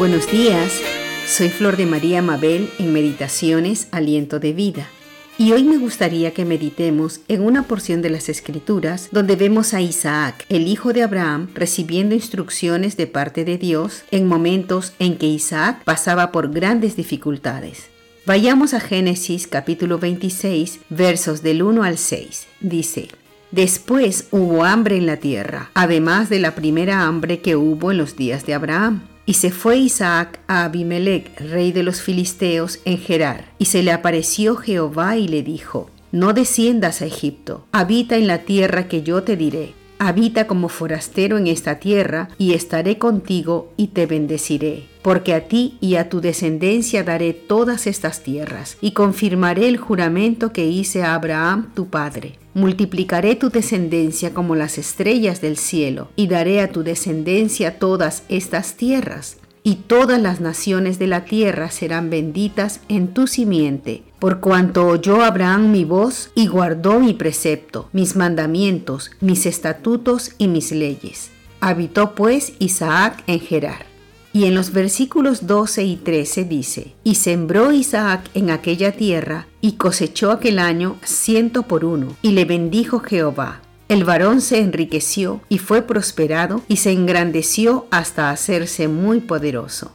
Buenos días, soy Flor de María Mabel en Meditaciones Aliento de Vida. Y hoy me gustaría que meditemos en una porción de las Escrituras donde vemos a Isaac, el hijo de Abraham, recibiendo instrucciones de parte de Dios en momentos en que Isaac pasaba por grandes dificultades. Vayamos a Génesis capítulo 26, versos del 1 al 6. Dice, Después hubo hambre en la tierra, además de la primera hambre que hubo en los días de Abraham. Y se fue Isaac a Abimelech, rey de los filisteos, en Gerar. Y se le apareció Jehová y le dijo, No desciendas a Egipto, habita en la tierra que yo te diré. Habita como forastero en esta tierra, y estaré contigo y te bendeciré. Porque a ti y a tu descendencia daré todas estas tierras, y confirmaré el juramento que hice a Abraham tu padre Multiplicaré tu descendencia como las estrellas del cielo, y daré a tu descendencia todas estas tierras, y todas las naciones de la tierra serán benditas en tu simiente, por cuanto oyó Abraham mi voz y guardó mi precepto, mis mandamientos, mis estatutos y mis leyes. Habitó pues Isaac en Gerar. Y en los versículos 12 y 13 dice, y sembró Isaac en aquella tierra y cosechó aquel año ciento por uno, y le bendijo Jehová. El varón se enriqueció y fue prosperado y se engrandeció hasta hacerse muy poderoso.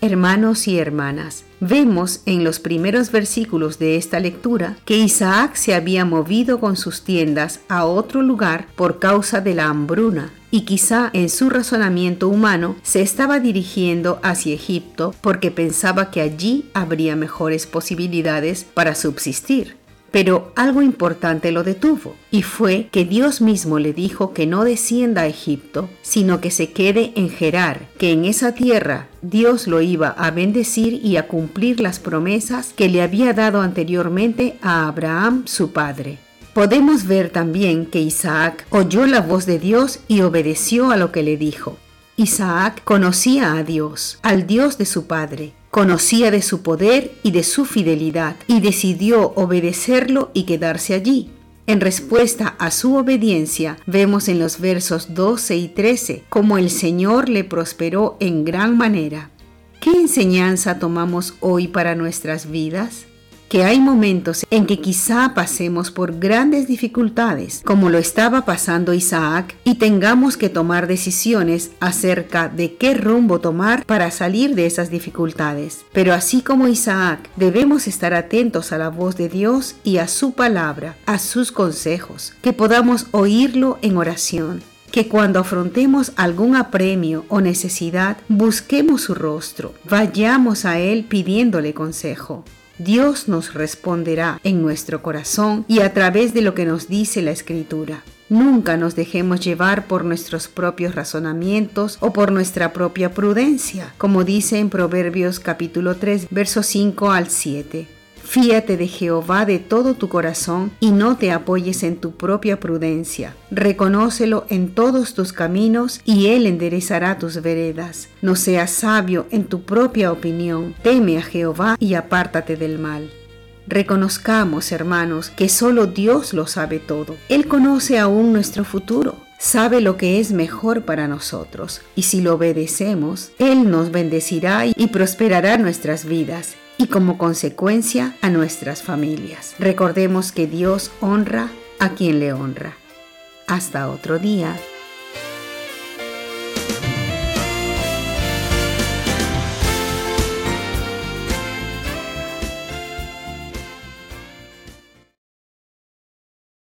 Hermanos y hermanas, vemos en los primeros versículos de esta lectura que Isaac se había movido con sus tiendas a otro lugar por causa de la hambruna y quizá en su razonamiento humano se estaba dirigiendo hacia Egipto porque pensaba que allí habría mejores posibilidades para subsistir. Pero algo importante lo detuvo, y fue que Dios mismo le dijo que no descienda a Egipto, sino que se quede en Gerar, que en esa tierra Dios lo iba a bendecir y a cumplir las promesas que le había dado anteriormente a Abraham su padre. Podemos ver también que Isaac oyó la voz de Dios y obedeció a lo que le dijo. Isaac conocía a Dios, al Dios de su padre, conocía de su poder y de su fidelidad, y decidió obedecerlo y quedarse allí. En respuesta a su obediencia, vemos en los versos 12 y 13 cómo el Señor le prosperó en gran manera. ¿Qué enseñanza tomamos hoy para nuestras vidas? Que hay momentos en que quizá pasemos por grandes dificultades, como lo estaba pasando Isaac, y tengamos que tomar decisiones acerca de qué rumbo tomar para salir de esas dificultades. Pero así como Isaac, debemos estar atentos a la voz de Dios y a su palabra, a sus consejos, que podamos oírlo en oración que cuando afrontemos algún apremio o necesidad, busquemos su rostro, vayamos a Él pidiéndole consejo. Dios nos responderá en nuestro corazón y a través de lo que nos dice la Escritura. Nunca nos dejemos llevar por nuestros propios razonamientos o por nuestra propia prudencia, como dice en Proverbios capítulo 3, versos 5 al 7. Fíate de Jehová de todo tu corazón y no te apoyes en tu propia prudencia. Reconócelo en todos tus caminos y Él enderezará tus veredas. No seas sabio en tu propia opinión. Teme a Jehová y apártate del mal. Reconozcamos, hermanos, que solo Dios lo sabe todo. Él conoce aún nuestro futuro sabe lo que es mejor para nosotros, y si lo obedecemos, Él nos bendecirá y prosperará nuestras vidas, y como consecuencia a nuestras familias. Recordemos que Dios honra a quien le honra. Hasta otro día.